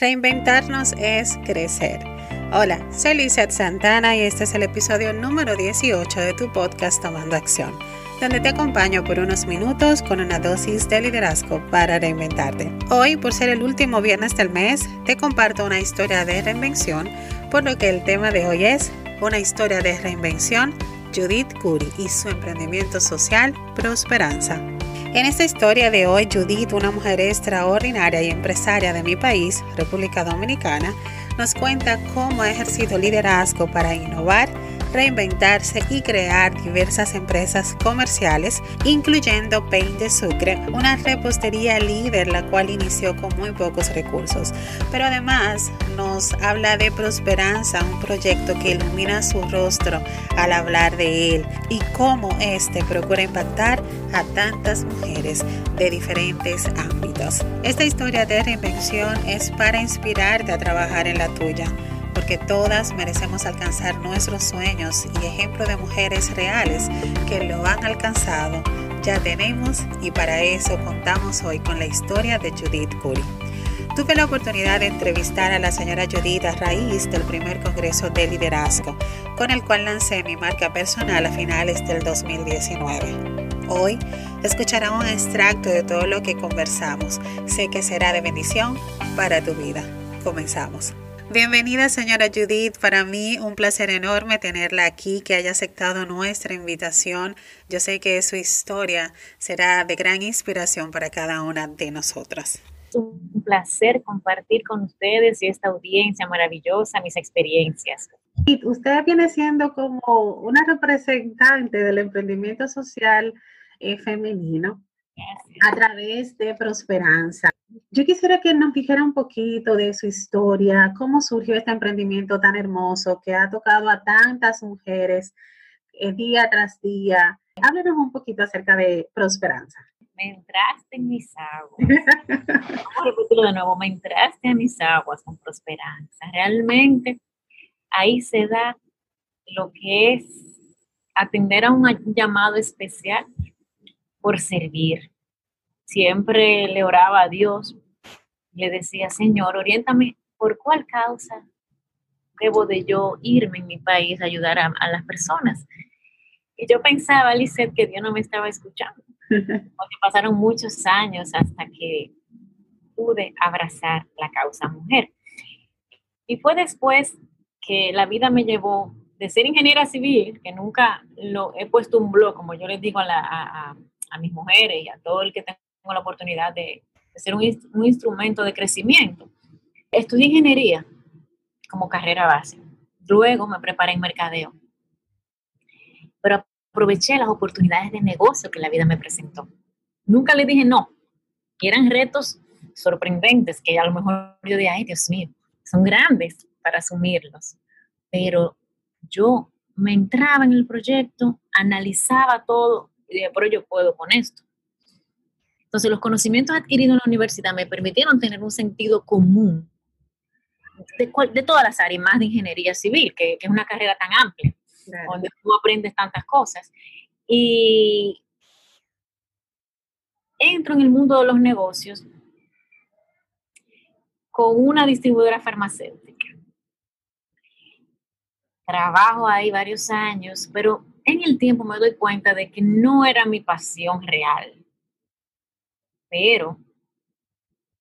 Reinventarnos es crecer. Hola, soy Lizeth Santana y este es el episodio número 18 de tu podcast Tomando Acción, donde te acompaño por unos minutos con una dosis de liderazgo para reinventarte. Hoy, por ser el último viernes del mes, te comparto una historia de reinvención, por lo que el tema de hoy es una historia de reinvención, Judith Curry y su emprendimiento social Prosperanza. En esta historia de hoy, Judith, una mujer extraordinaria y empresaria de mi país, República Dominicana, nos cuenta cómo ha ejercido liderazgo para innovar reinventarse y crear diversas empresas comerciales, incluyendo Pain de Sucre, una repostería líder la cual inició con muy pocos recursos. Pero además nos habla de Prosperanza, un proyecto que ilumina su rostro al hablar de él y cómo éste procura impactar a tantas mujeres de diferentes ámbitos. Esta historia de reinvención es para inspirarte a trabajar en la tuya porque todas merecemos alcanzar nuestros sueños y ejemplo de mujeres reales que lo han alcanzado ya tenemos y para eso contamos hoy con la historia de Judith Curry. Tuve la oportunidad de entrevistar a la señora Judith a raíz del primer Congreso de Liderazgo, con el cual lancé mi marca personal a finales del 2019. Hoy escuchará un extracto de todo lo que conversamos. Sé que será de bendición para tu vida. Comenzamos. Bienvenida, señora Judith. Para mí un placer enorme tenerla aquí, que haya aceptado nuestra invitación. Yo sé que su historia será de gran inspiración para cada una de nosotras. Un placer compartir con ustedes y esta audiencia maravillosa mis experiencias. Usted viene siendo como una representante del emprendimiento social eh, femenino a través de Prosperanza. Yo quisiera que nos dijera un poquito de su historia, cómo surgió este emprendimiento tan hermoso que ha tocado a tantas mujeres eh, día tras día. Háblenos un poquito acerca de Prosperanza. Me entraste en mis aguas. Vamos a repetirlo de nuevo. Me entraste en mis aguas con Prosperanza. Realmente ahí se da lo que es atender a un llamado especial por servir. Siempre le oraba a Dios, le decía, Señor, oriéntame por cuál causa debo de yo irme en mi país a ayudar a, las personas. Y yo pensaba, Lizeth, que Dios no me estaba escuchando, porque pasaron muchos años hasta que pude abrazar la causa mujer. Y fue después que la vida me llevó de ser ingeniera civil, que nunca lo he puesto un blog, como yo les digo a, la, a mis mujeres y a todo el que tengo la oportunidad de, ser un, un, instrumento de crecimiento. Estudié ingeniería como carrera base. Luego me preparé en mercadeo. Pero aproveché las oportunidades de negocio que la vida me presentó. Nunca le dije no. Y eran retos sorprendentes que a lo mejor yo dije, ay Dios mío, son grandes para asumirlos. Pero yo me entraba en el proyecto, analizaba todo y dije, pero yo puedo con esto. Entonces, los conocimientos adquiridos en la universidad me permitieron tener un sentido común de, de todas las áreas, más de ingeniería civil, que, que es una carrera tan amplia, donde tú aprendes tantas cosas. Y entro en el mundo de los negocios con una distribuidora farmacéutica. Trabajo ahí varios años, pero en el tiempo me doy cuenta de que no era mi pasión real, pero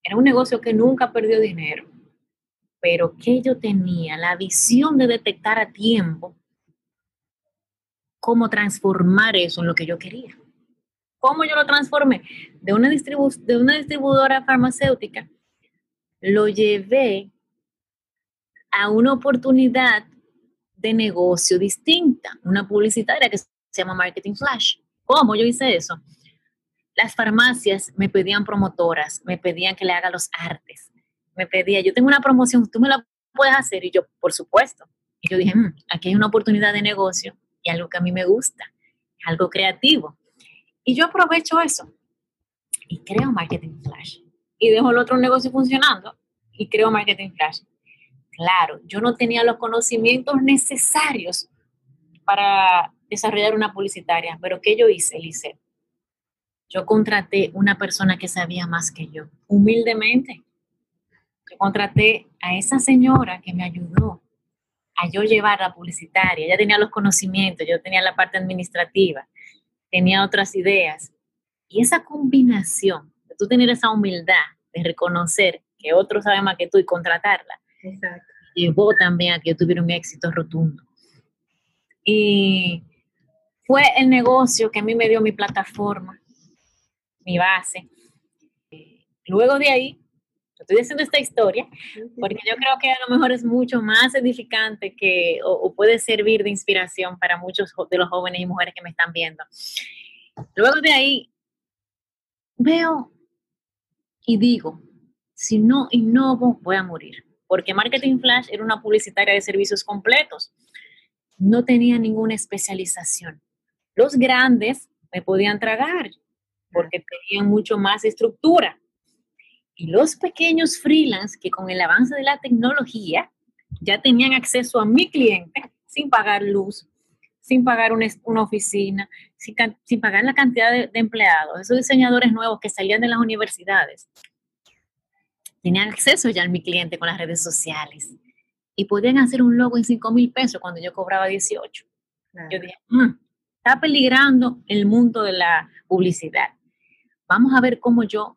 era un negocio que nunca perdió dinero, pero que yo tenía la visión de detectar a tiempo cómo transformar eso en lo que yo quería. ¿Cómo yo lo transformé? De una, de una distribuidora farmacéutica, lo llevé a una oportunidad de negocio distinta, una publicitaria que se llama Marketing Flash. ¿Cómo yo hice eso? Las farmacias me pedían promotoras, me pedían que le haga los artes, me pedía, yo tengo una promoción, tú me la puedes hacer y yo, por supuesto. Y yo dije, mm, aquí hay una oportunidad de negocio y algo que a mí me gusta, algo creativo. Y yo aprovecho eso y creo Marketing Flash. Y dejo el otro negocio funcionando y creo Marketing Flash. Claro, yo no tenía los conocimientos necesarios para desarrollar una publicitaria, pero ¿qué yo hice, Lice? Yo contraté una persona que sabía más que yo, humildemente. yo contraté a esa señora que me ayudó a yo llevar la publicitaria. Ella tenía los conocimientos, yo tenía la parte administrativa, tenía otras ideas. Y esa combinación de tú tener esa humildad de reconocer que otros saben más que tú y contratarla, llevó también a que yo tuviera un éxito rotundo. Y fue el negocio que a mí me dio mi plataforma, mi base. Luego de ahí, estoy haciendo esta historia porque yo creo que a lo mejor es mucho más edificante que, o, puede servir de inspiración para muchos de los jóvenes y mujeres que me están viendo. Luego de ahí, veo y digo, si no innovo, voy a morir. Porque Marketing Flash era una publicitaria de servicios completos. No tenía ninguna especialización. Los grandes me podían tragar porque tenían mucho más estructura. Y los pequeños freelance que con el avance de la tecnología ya tenían acceso a mi cliente sin pagar luz, sin pagar una, oficina, sin, pagar la cantidad de, empleados, esos diseñadores nuevos que salían de las universidades, tenían acceso ya a mi cliente con las redes sociales y podían hacer un logo en 5 mil pesos cuando yo cobraba 18. Yo dije, mm, está peligrando el mundo de la publicidad. Vamos a ver cómo yo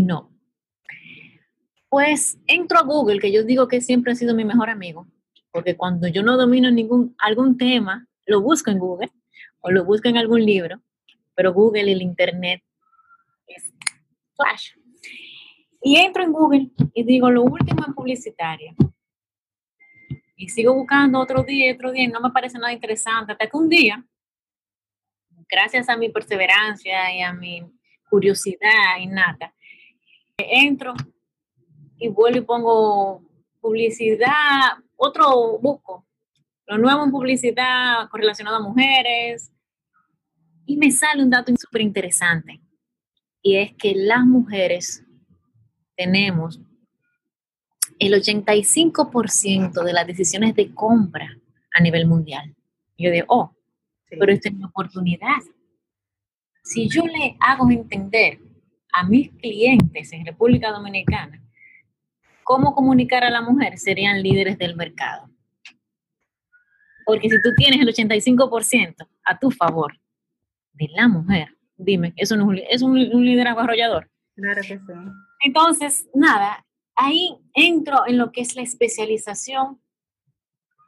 no. Pues entro a Google, que yo digo que siempre ha sido mi mejor amigo, porque cuando yo no domino ningún, algún tema, lo busco en Google o lo busco en algún libro, pero Google y el Internet es flash. Y entro en Google y digo lo último en publicitaria. Y sigo buscando otro día, otro día, y no me parece nada interesante, hasta que un día, gracias a mi perseverancia y a mi curiosidad innata, entro y vuelvo y pongo publicidad, otro busco, lo nuevo en publicidad relacionado a mujeres, y me sale un dato súper interesante, y es que las mujeres tenemos el 85% de las decisiones de compra a nivel mundial. yo digo, oh, pero esta es una oportunidad. Si yo le hago entender a mis clientes en República Dominicana cómo comunicar a la mujer, serían líderes del mercado. Porque si tú tienes el 85% a tu favor de la mujer, dime, ¿eso no es un, un liderazgo arrollador? Claro que sí. Entonces, nada, ahí entro en lo que es la especialización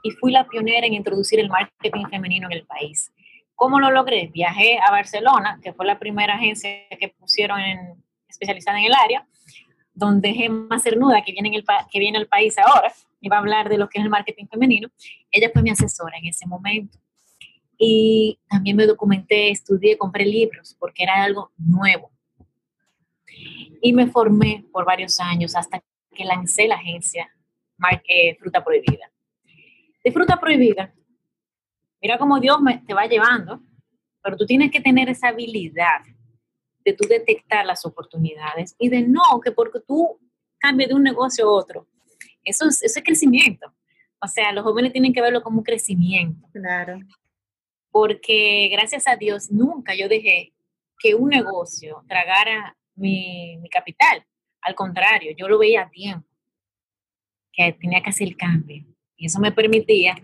y fui la pionera en introducir el marketing femenino en el país. ¿Cómo lo logré? Viajé a Barcelona, que fue la primera agencia que pusieron en, especializada en el área, donde Gemma Cernuda, que viene, en el, que viene al país ahora, y va a hablar de lo que es el marketing femenino, ella fue mi asesora en ese momento. Y también me documenté, estudié, compré libros, porque era algo nuevo. Y me formé por varios años hasta que lancé la agencia eh, Fruta Prohibida. De Fruta Prohibida Mira cómo Dios me, te va llevando, pero tú tienes que tener esa habilidad de tú detectar las oportunidades y de no, que porque tú cambies de un negocio a otro. Eso es, eso es crecimiento. O sea, los jóvenes tienen que verlo como un crecimiento. Claro. Porque gracias a Dios nunca yo dejé que un negocio tragara mi, mi capital. Al contrario, yo lo veía a tiempo, que tenía que hacer el cambio. Y eso me permitía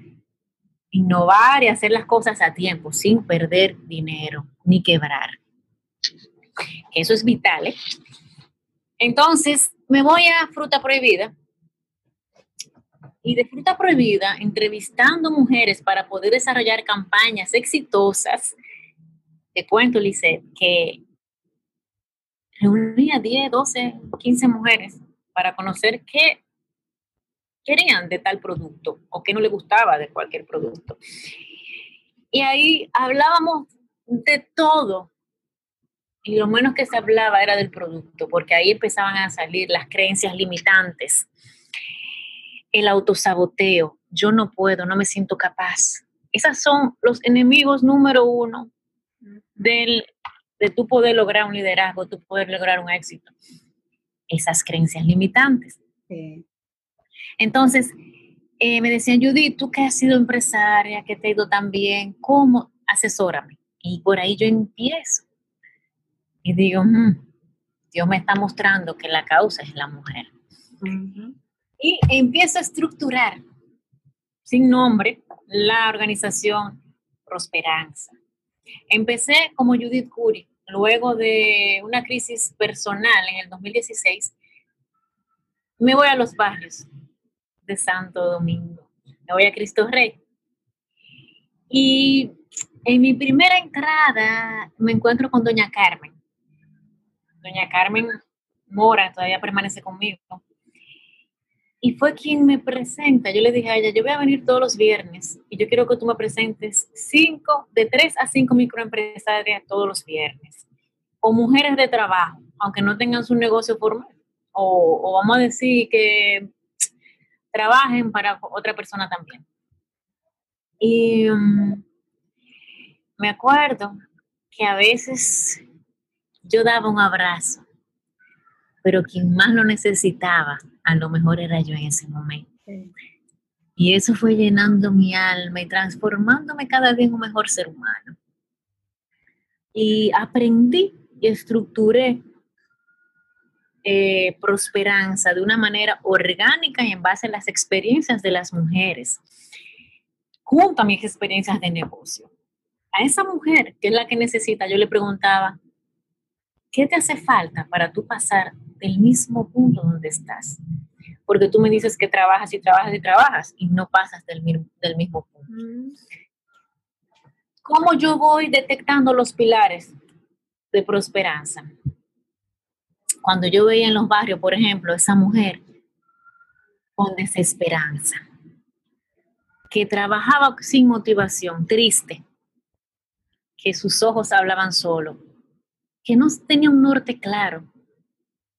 innovar y hacer las cosas a tiempo sin perder dinero ni quebrar. Eso es vital. ¿eh? Entonces, me voy a Fruta Prohibida. Y de Fruta Prohibida, entrevistando mujeres para poder desarrollar campañas exitosas, te cuento, Lice, que reunía 10, 12, 15 mujeres para conocer qué querían de tal producto o que no le gustaba de cualquier producto. Y ahí hablábamos de todo. Y lo menos que se hablaba era del producto, porque ahí empezaban a salir las creencias limitantes, el autosaboteo, yo no puedo, no me siento capaz. Esos son los enemigos número uno del, de tu poder lograr un liderazgo, tu poder lograr un éxito. Esas creencias limitantes. Sí. Entonces, eh, me decían, Judith, tú que has sido empresaria, que te ha ido tan bien, ¿cómo? Asesórame. Y por ahí yo empiezo. Y digo, mm, Dios me está mostrando que la causa es la mujer. Y empiezo a estructurar, sin nombre, la organización Prosperanza. Empecé como Judith Curry, luego de una crisis personal en el 2016, me voy a los barrios de Santo Domingo, me voy a Cristo Rey. Y en mi primera entrada me encuentro con doña Carmen. Doña Carmen Mora todavía permanece conmigo. Y fue quien me presenta. Yo le dije a ella, yo voy a venir todos los viernes y yo quiero que tú me presentes cinco, de tres a cinco microempresarias todos los viernes. O mujeres de trabajo, aunque no tengan su negocio formal. O, o vamos a decir que trabajen para otra persona también. Y um, me acuerdo que a veces yo daba un abrazo, pero quien más lo necesitaba, a lo mejor era yo en ese momento. Y eso fue llenando mi alma y transformándome cada día en un mejor ser humano. Y aprendí y estructuré eh, prosperanza de una manera orgánica y en base a las experiencias de las mujeres, junto a mis experiencias de negocio a esa mujer, que es la que necesita, yo le preguntaba, ¿qué te hace falta para tú pasar del mismo punto donde estás? Porque tú me dices que trabajas y trabajas y trabajas y no pasas del, del mismo punto. ¿Cómo yo voy detectando los pilares de prosperanza? Cuando yo veía en los barrios, por ejemplo, esa mujer con desesperanza, que trabajaba sin motivación, triste, que sus ojos hablaban solo, que no tenía un norte claro,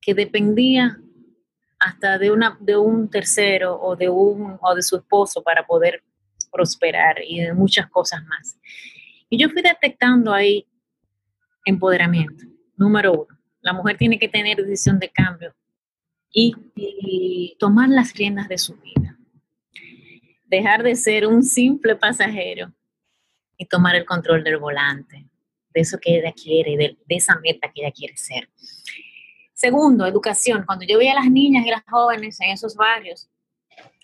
que dependía hasta de, un tercero o de, un, o de su esposo para poder prosperar y de muchas cosas más. Y yo fui detectando ahí empoderamiento. Número uno, la mujer tiene que tener decisión de cambio y, tomar las riendas de su vida. Dejar de ser un simple pasajero y tomar el control del volante, de eso que ella quiere, de, esa meta que ella quiere ser. Segundo, educación. Cuando yo veía a las niñas y las jóvenes en esos barrios,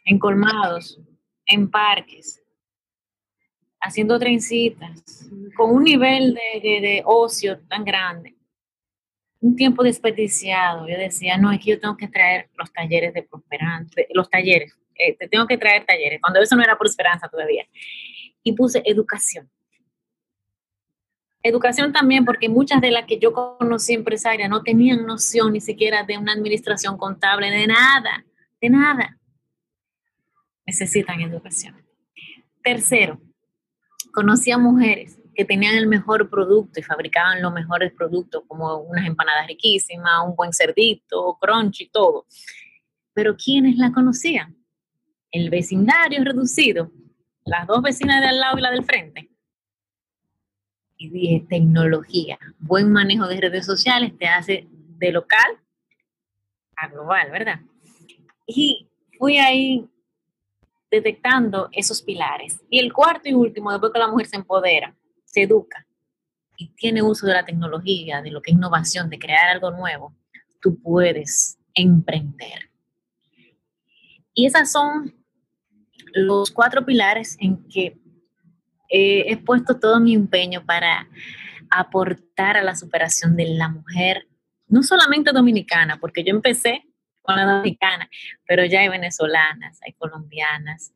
en colmados, en parques, haciendo trencitas, con un nivel de, ocio tan grande, un tiempo desperdiciado. Yo decía, no, es que yo tengo que traer los talleres de prosperanza, los talleres, eh, te tengo que traer talleres, cuando eso no era prosperanza todavía y puse educación. Educación también porque muchas de las que yo conocí empresarias no tenían noción ni siquiera de una administración contable, de nada, de nada. Necesitan educación. Tercero, conocí a mujeres que tenían el mejor producto y fabricaban los mejores productos, como unas empanadas riquísimas, un buen cerdito, crunch y todo. Pero ¿quiénes la conocían? El vecindario reducido las dos vecinas de al lado y la del frente. Y dije, tecnología, buen manejo de redes sociales te hace de local a global, ¿verdad? Y fui ahí detectando esos pilares. Y el cuarto y último, después que la mujer se empodera, se educa y tiene uso de la tecnología, de lo que es innovación, de crear algo nuevo, tú puedes emprender. Y esas son los cuatro pilares en que he puesto todo mi empeño para aportar a la superación de la mujer, no solamente dominicana, porque yo empecé con la dominicana, pero ya hay venezolanas, hay colombianas,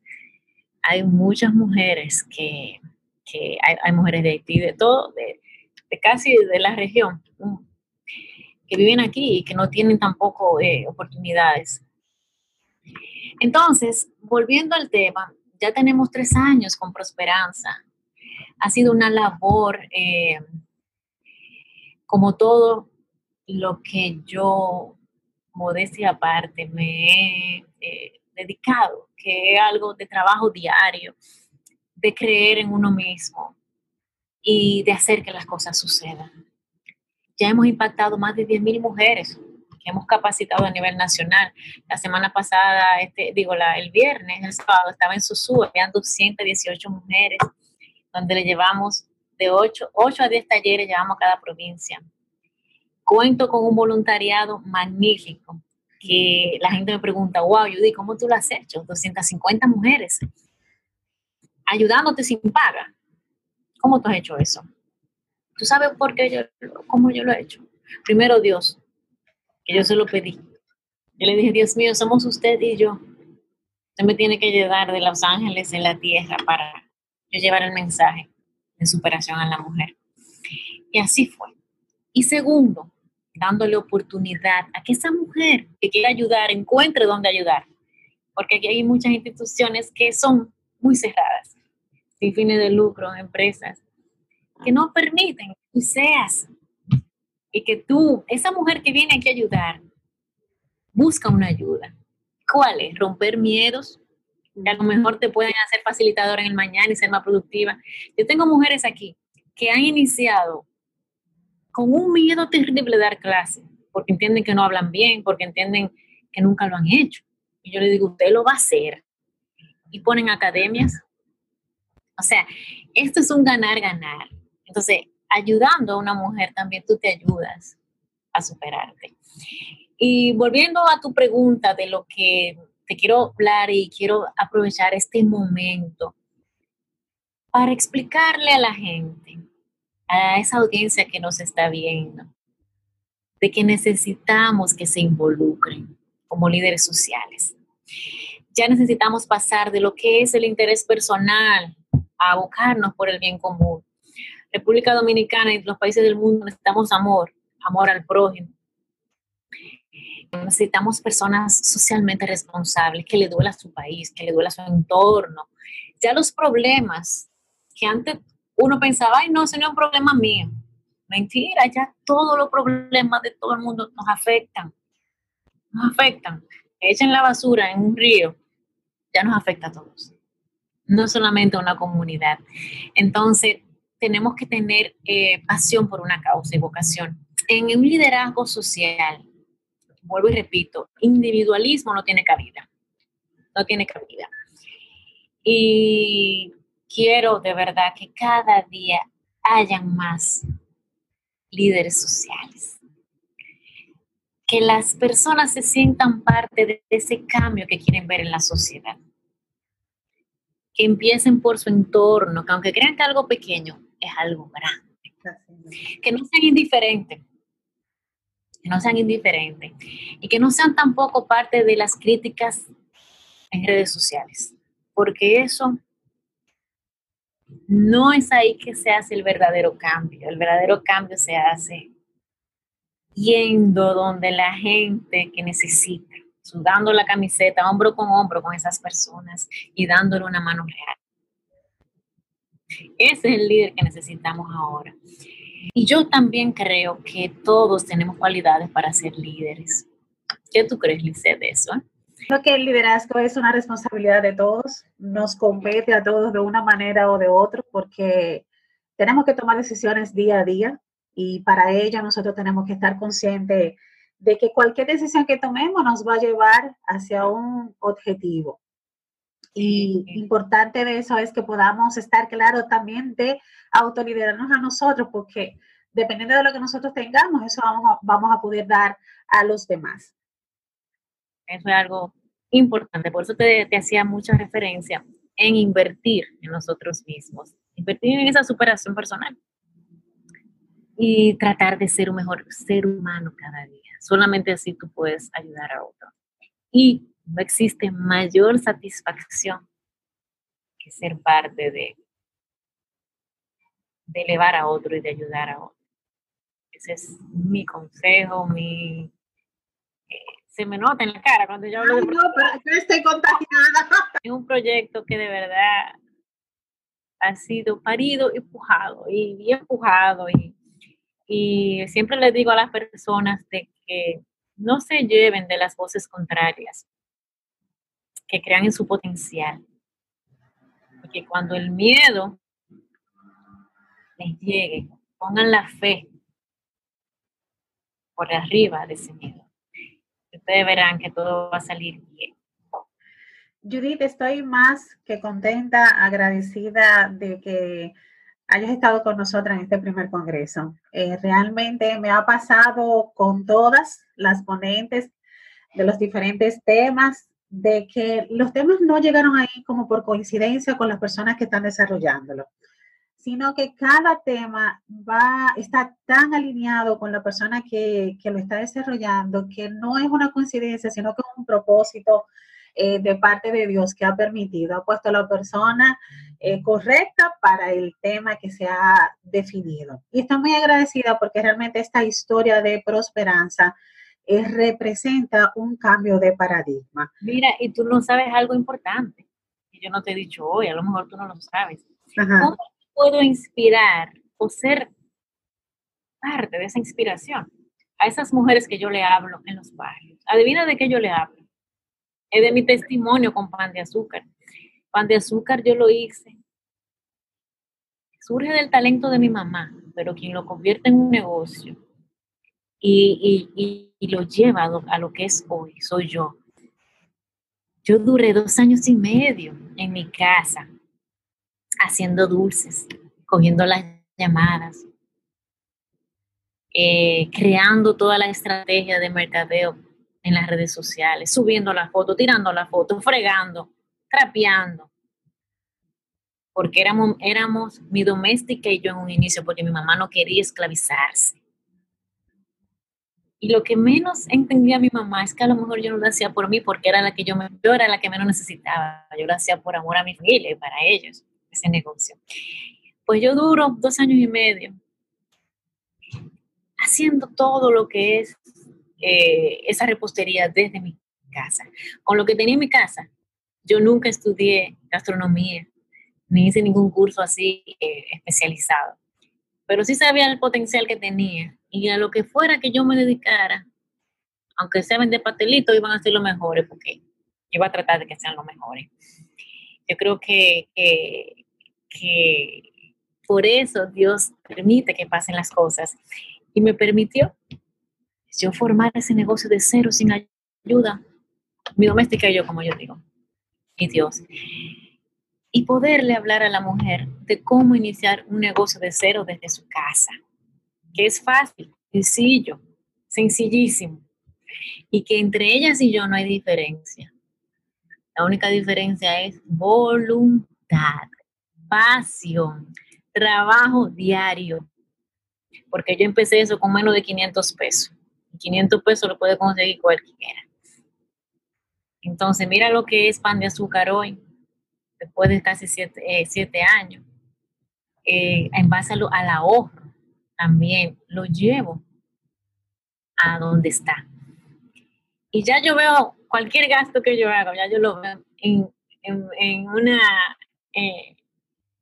hay muchas mujeres que, hay, mujeres de Haití, de todo, de, casi de la región, que viven aquí y que no tienen tampoco eh, oportunidades entonces, volviendo al tema, ya tenemos tres años con Prosperanza. Ha sido una labor, eh, como todo lo que yo, modestia aparte, me he eh, dedicado, que es algo de trabajo diario, de creer en uno mismo y de hacer que las cosas sucedan. Ya hemos impactado más de 10.000 mujeres hemos capacitado a nivel nacional. La semana pasada, este, digo, la, el viernes, el sábado, estaba en Susú, habían 218 mujeres, donde le llevamos de 8, 8 a 10 talleres, llevamos a cada provincia. Cuento con un voluntariado magnífico, que la gente me pregunta, wow, Judy, ¿cómo tú lo has hecho? 250 mujeres ayudándote sin paga. ¿Cómo tú has hecho eso? ¿Tú sabes por qué yo, cómo yo lo he hecho? Primero Dios, que yo se lo pedí. Yo le dije, Dios mío, somos usted y yo. Usted me tiene que llevar de los ángeles en la tierra para yo llevar el mensaje de superación a la mujer. Y así fue. Y segundo, dándole oportunidad a que esa mujer que quiera ayudar encuentre dónde ayudar. Porque aquí hay muchas instituciones que son muy cerradas, sin fines de lucro, empresas, que no permiten que tú seas y que tú, esa mujer que viene aquí a ayudar, busca una ayuda. ¿Cuál es? Romper miedos, que a lo mejor te pueden hacer facilitadora en el mañana y ser más productiva. Yo tengo mujeres aquí que han iniciado con un miedo terrible de dar clase, porque entienden que no hablan bien, porque entienden que nunca lo han hecho. Y yo le digo, usted lo va a hacer. Y ponen academias. O sea, esto es un ganar-ganar. Entonces, ayudando a una mujer también tú te ayudas a superarte. Y volviendo a tu pregunta de lo que te quiero hablar y quiero aprovechar este momento para explicarle a la gente a esa audiencia que nos está viendo, de que necesitamos que se involucren como líderes sociales. Ya necesitamos pasar de lo que es el interés personal a abocarnos por el bien común. República Dominicana y los países del mundo necesitamos amor, amor al prójimo. Necesitamos personas socialmente responsables, que le duela a su país, que le duela a su entorno. Ya los problemas que antes uno pensaba, ay, no, ese no es un problema mío. Mentira, ya todos los problemas de todo el mundo nos afectan. Nos afectan. Echen la basura en un río, ya nos afecta a todos. No solamente una comunidad. Entonces, tenemos que tener eh, pasión por una causa y vocación. En un liderazgo social, vuelvo y repito, individualismo no tiene cabida. No tiene cabida. Y quiero de verdad que cada día hayan más líderes sociales. Que las personas se sientan parte de ese cambio que quieren ver en la sociedad. Que empiecen por su entorno, que aunque crean que algo pequeño es algo grande. Que no sean indiferentes. Que no sean indiferentes. Y que no sean tampoco parte de las críticas en redes sociales. Porque eso no es ahí que se hace el verdadero cambio. El verdadero cambio se hace yendo donde la gente que necesita, sudando la camiseta hombro con hombro con esas personas y dándole una mano real. Ese es el líder que necesitamos ahora. Y yo también creo que todos tenemos cualidades para ser líderes. ¿Qué tú crees, Lice, de eso? Creo que el liderazgo es una responsabilidad de todos, nos compete a todos de una manera o de otra porque tenemos que tomar decisiones día a día y para ello nosotros tenemos que estar conscientes de que cualquier decisión que tomemos nos va a llevar hacia un objetivo. Y importante de eso es que podamos estar claros también de autoliderarnos a nosotros, porque dependiendo de lo que nosotros tengamos, eso vamos vamos a poder dar a los demás. Eso es algo importante. Por eso te, hacía mucha referencia en invertir en nosotros mismos, invertir en esa superación personal y tratar de ser un mejor ser humano cada día. Solamente así tú puedes ayudar a otro. Y no existe mayor satisfacción que ser parte de, de elevar a otro y de ayudar a otro. Ese es mi consejo, mi, se me nota en la cara cuando yo hablo de no, pero yo estoy contagiada. Es un proyecto que de verdad ha sido parido y empujado y, empujado y, y siempre les digo a las personas de que no se lleven de las voces contrarias, que crean en su potencial. Porque cuando el miedo les llegue, pongan la fe por arriba de ese miedo ustedes verán que todo va a salir bien. Judith, estoy más que contenta, agradecida de que hayas estado con nosotras en este primer congreso. Eh, realmente me ha pasado con todas las ponentes de los diferentes temas, de que los temas no llegaron ahí como por coincidencia con las personas que están desarrollándolo, sino que cada tema va, está tan alineado con la persona que, que lo está desarrollando que no es una coincidencia, sino que es un propósito eh, de parte de Dios que ha permitido, ha puesto a la persona eh, correcta para el tema que se ha definido. Y estoy muy agradecida porque realmente esta historia de prosperanza eh, representa un cambio de paradigma. Mira, y tú no sabes algo importante que yo no te he dicho hoy, a lo mejor tú no lo sabes. ¿Cómo puedo inspirar o ser parte de esa inspiración a esas mujeres que yo le hablo en los barrios? Adivina de qué yo le hablo es de mi testimonio con pan de azúcar. Pan de azúcar yo lo hice. Surge del talento de mi mamá, pero quien lo convierte en un negocio y, lo lleva a lo, que es hoy, soy yo. Yo duré dos años y medio en mi casa haciendo dulces, cogiendo las llamadas, eh, creando toda la estrategia de mercadeo en las redes sociales, subiendo la foto, tirando la foto, fregando, trapeando. Porque éramos, éramos mi doméstica y yo en un inicio, porque mi mamá no quería esclavizarse. Y lo que menos entendía mi mamá es que a lo mejor yo no lo hacía por mí, porque era la que yo, me, yo era la que menos necesitaba. Yo lo hacía por amor a mi familia y para ellos, ese negocio. Pues yo duro dos años y medio haciendo todo lo que es eh, esa repostería desde mi casa. Con lo que tenía en mi casa, yo nunca estudié gastronomía, ni hice ningún curso así eh, especializado, pero sí sabía el potencial que tenía y a lo que fuera que yo me dedicara, aunque sea vender pastelitos, iban a ser los mejores porque iba a tratar de que sean los mejores. Yo creo que, que, que por eso Dios permite que pasen las cosas y me permitió yo formar ese negocio de cero sin ayuda, mi doméstica y yo, como yo digo, y Dios. Y poderle hablar a la mujer de cómo iniciar un negocio de cero desde su casa, que es fácil, sencillo, sencillísimo. Y que entre ellas y yo no hay diferencia. La única diferencia es voluntad, pasión, trabajo diario. Porque yo empecé eso con menos de 500 pesos. 500 pesos lo puede conseguir cualquiera. Entonces, mira lo que es pan de azúcar hoy, después de casi siete, eh, años. Eh, en base a al ahorro, también lo llevo a donde está. Y ya yo veo cualquier gasto que yo haga, ya yo lo veo en, en, una, eh,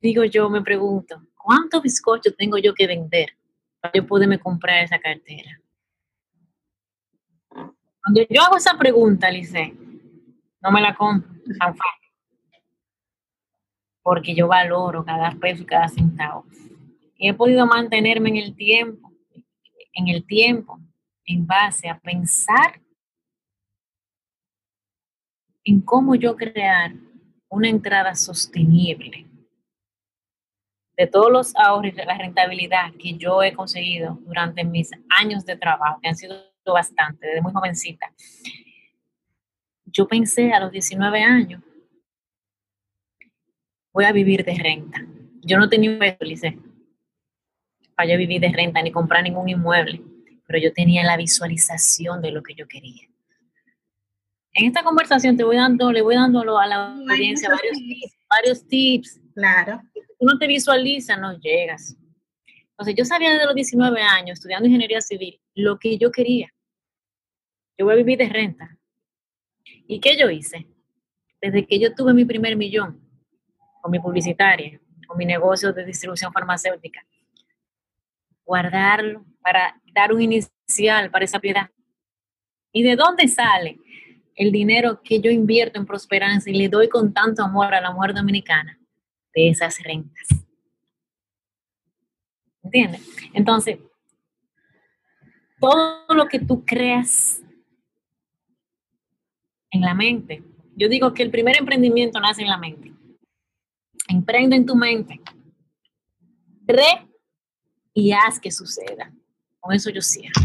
digo yo, me pregunto, ¿cuántos bizcochos tengo yo que vender para yo poderme comprar esa cartera? Cuando yo hago esa pregunta, Lice, no me la compro tan fácil. Porque yo valoro cada peso y cada centavo. Y he podido mantenerme en el tiempo, en el tiempo, en base a pensar en cómo yo crear una entrada sostenible de todos los ahorros y de la rentabilidad que yo he conseguido durante mis años de trabajo, que han sido bastante, desde muy jovencita. Yo pensé a los 19 años, voy a vivir de renta. Yo no tenía un peso, para yo vivir de renta ni comprar ningún inmueble, pero yo tenía la visualización de lo que yo quería. En esta conversación te voy dando, le voy dando a la audiencia varios tips, varios tips. Claro. Si tú no te visualizas, no llegas. Entonces, yo sabía desde los 19 años, estudiando ingeniería civil, lo que yo quería. Yo voy a vivir de renta. ¿Y qué yo hice? Desde que yo tuve mi primer millón con mi publicitaria, con mi negocio de distribución farmacéutica, guardarlo para dar un inicial para esa piedad. ¿Y de dónde sale el dinero que yo invierto en Prosperanza y le doy con tanto amor a la mujer dominicana? De esas rentas. ¿Entiendes? Entonces, todo lo que tú creas en la mente. Yo digo que el primer emprendimiento nace en la mente. Emprende en tu mente. Cree y haz que suceda. Con eso yo cierro.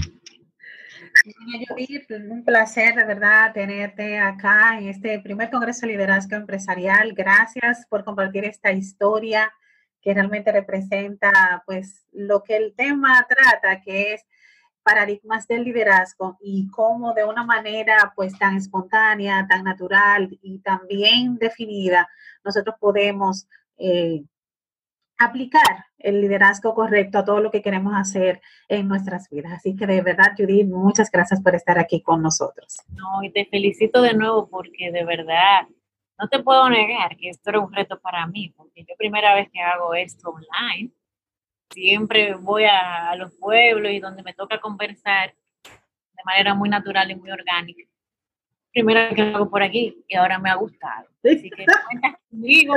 Judith, un placer de verdad tenerte acá en este primer Congreso de Liderazgo Empresarial. Gracias por compartir esta historia que realmente representa pues lo que el tema trata, que es paradigmas del liderazgo y cómo de una manera pues tan espontánea, tan natural y tan bien definida, nosotros podemos eh, aplicar el liderazgo correcto a todo lo que queremos hacer en nuestras vidas. Así que de verdad, Judith, muchas gracias por estar aquí con nosotros. No, y te felicito de nuevo porque de verdad no te puedo negar que esto era un reto para mí, porque yo primera vez que hago esto online, siempre voy a, los pueblos y donde me toca conversar de manera muy natural y muy orgánica. Primera vez que lo hago por aquí y ahora me ha gustado. Así que cuentas conmigo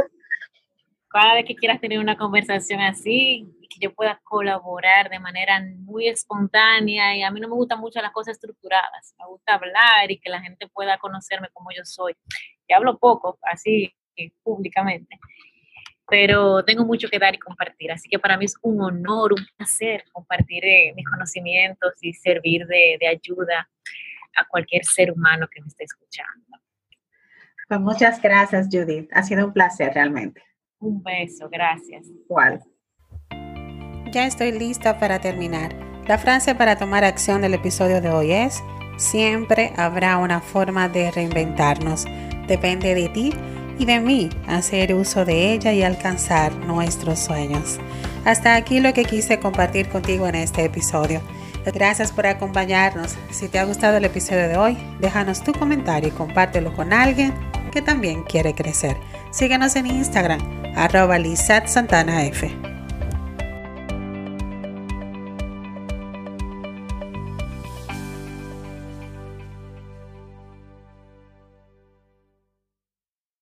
cada vez que quieras tener una conversación así y que yo pueda colaborar de manera muy espontánea y a mí no me gustan mucho las cosas estructuradas, me gusta hablar y que la gente pueda conocerme como yo soy. Y hablo poco, así públicamente, pero tengo mucho que dar y compartir, así que para mí es un honor, un placer compartir eh, mis conocimientos y servir de, de ayuda a cualquier ser humano que me esté escuchando. Pues muchas gracias, Judith. Ha sido un placer realmente. Un beso, gracias. ¿Cuál? Ya estoy lista para terminar. La frase para tomar acción del episodio de hoy es, siempre habrá una forma de reinventarnos. Depende de ti y de mí hacer uso de ella y alcanzar nuestros sueños. Hasta aquí lo que quise compartir contigo en este episodio. Gracias por acompañarnos. Si te ha gustado el episodio de hoy, déjanos tu comentario y compártelo con alguien que también quiere crecer. Síguenos en Instagram arroba Santana F.